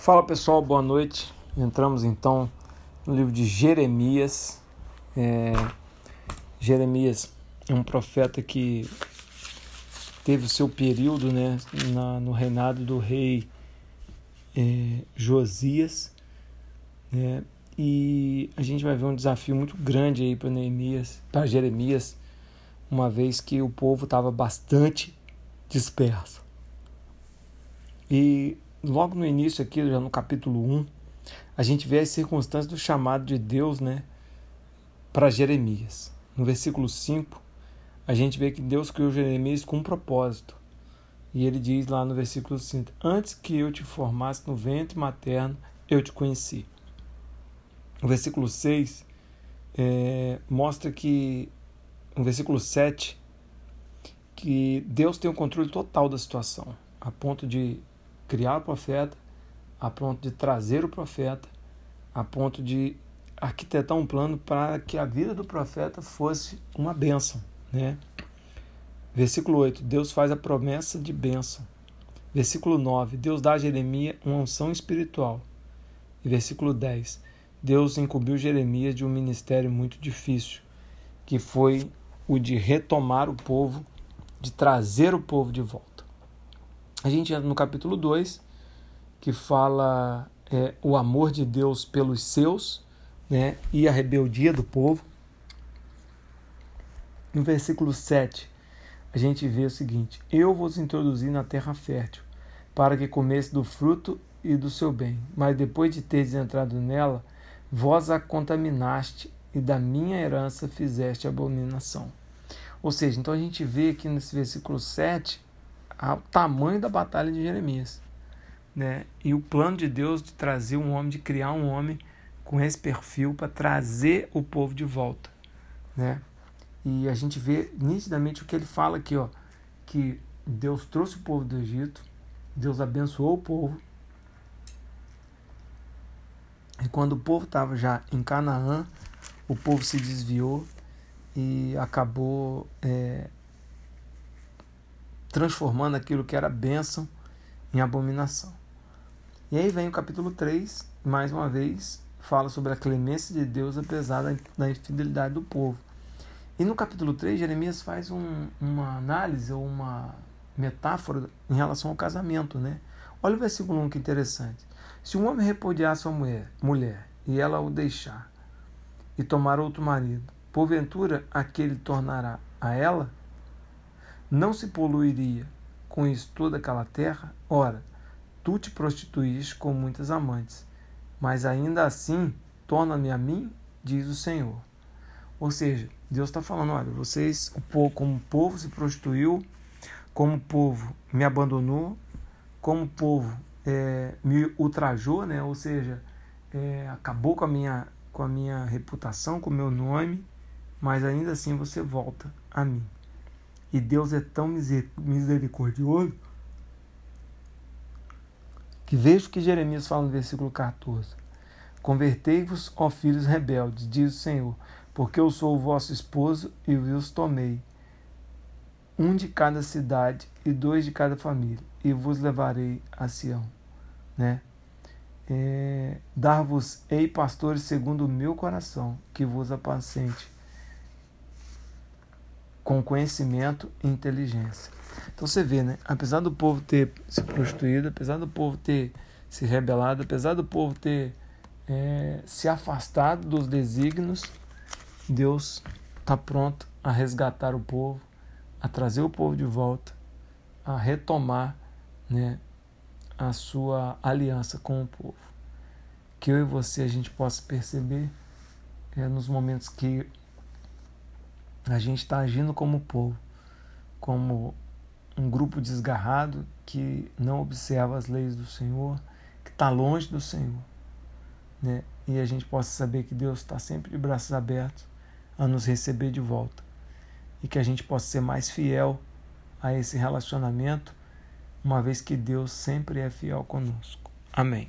Fala pessoal, boa noite. Entramos então no livro de Jeremias. É... Jeremias é um profeta que teve o seu período né, na, no reinado do rei é, Josias. Né, e a gente vai ver um desafio muito grande aí para Neemias, para Jeremias, uma vez que o povo estava bastante disperso. E logo no início aqui, já no capítulo 1, a gente vê as circunstâncias do chamado de Deus, né, para Jeremias. No versículo 5, a gente vê que Deus criou Jeremias com um propósito. E ele diz lá no versículo 5: Antes que eu te formasse no ventre materno, eu te conheci. O versículo 6 é, mostra que, no versículo 7, que Deus tem o controle total da situação, a ponto de criar o profeta, a ponto de trazer o profeta, a ponto de arquitetar um plano para que a vida do profeta fosse uma bênção. Né? Versículo 8: Deus faz a promessa de bênção. Versículo 9: Deus dá a Jeremias uma unção espiritual. E versículo 10: Deus incumbiu Jeremias de um ministério muito difícil, que foi o de retomar o povo, de trazer o povo de volta. A gente entra no capítulo 2, que fala é, o amor de Deus pelos seus né, e a rebeldia do povo. No versículo 7, a gente vê o seguinte: Eu vos introduzi na terra fértil, para que comesse do fruto e do seu bem. Mas depois de teres entrado nela, vós a contaminaste e da minha herança fizeste abominação. Ou seja, então a gente vê aqui nesse versículo 7 o tamanho da batalha de Jeremias. Né? E o plano de Deus de trazer um homem, de criar um homem com esse perfil para trazer o povo de volta. Né? E a gente vê nitidamente o que ele fala aqui, ó, que Deus trouxe o povo do Egito, Deus abençoou o povo. E quando o povo estava já em Canaã, o povo se desviou e acabou é, transformando aquilo que era bênção em abominação. E aí vem o capítulo 3, mais uma vez, fala sobre a clemência de Deus apesar da infidelidade do povo. E no capítulo 3, Jeremias faz um, uma análise ou uma metáfora em relação ao casamento. Né? Olha o versículo 1 que interessante. Se um homem repudiar sua mulher, mulher e ela o deixar e tomar outro marido, porventura aquele tornará a ela não se poluiria com isso toda aquela terra? Ora, tu te prostituíste com muitas amantes, mas ainda assim torna-me a mim, diz o Senhor. Ou seja, Deus está falando: olha, vocês, o povo, como o povo se prostituiu, como o povo me abandonou, como o povo é, me ultrajou, né? ou seja, é, acabou com a, minha, com a minha reputação, com o meu nome, mas ainda assim você volta a mim. E Deus é tão misericordioso que vejo que Jeremias fala no versículo 14: Convertei-vos, ó filhos rebeldes, diz o Senhor, porque eu sou o vosso esposo e vos tomei, um de cada cidade e dois de cada família, e vos levarei a Sião. Né? É, Dar-vos-ei pastores segundo o meu coração, que vos apacente com conhecimento e inteligência. Então você vê, né? Apesar do povo ter se prostituído, apesar do povo ter se rebelado, apesar do povo ter é, se afastado dos desígnios, Deus está pronto a resgatar o povo, a trazer o povo de volta, a retomar né, a sua aliança com o povo. Que eu e você a gente possa perceber é, nos momentos que a gente está agindo como povo, como um grupo desgarrado que não observa as leis do Senhor, que está longe do Senhor. Né? E a gente possa saber que Deus está sempre de braços abertos a nos receber de volta. E que a gente possa ser mais fiel a esse relacionamento, uma vez que Deus sempre é fiel conosco. Amém.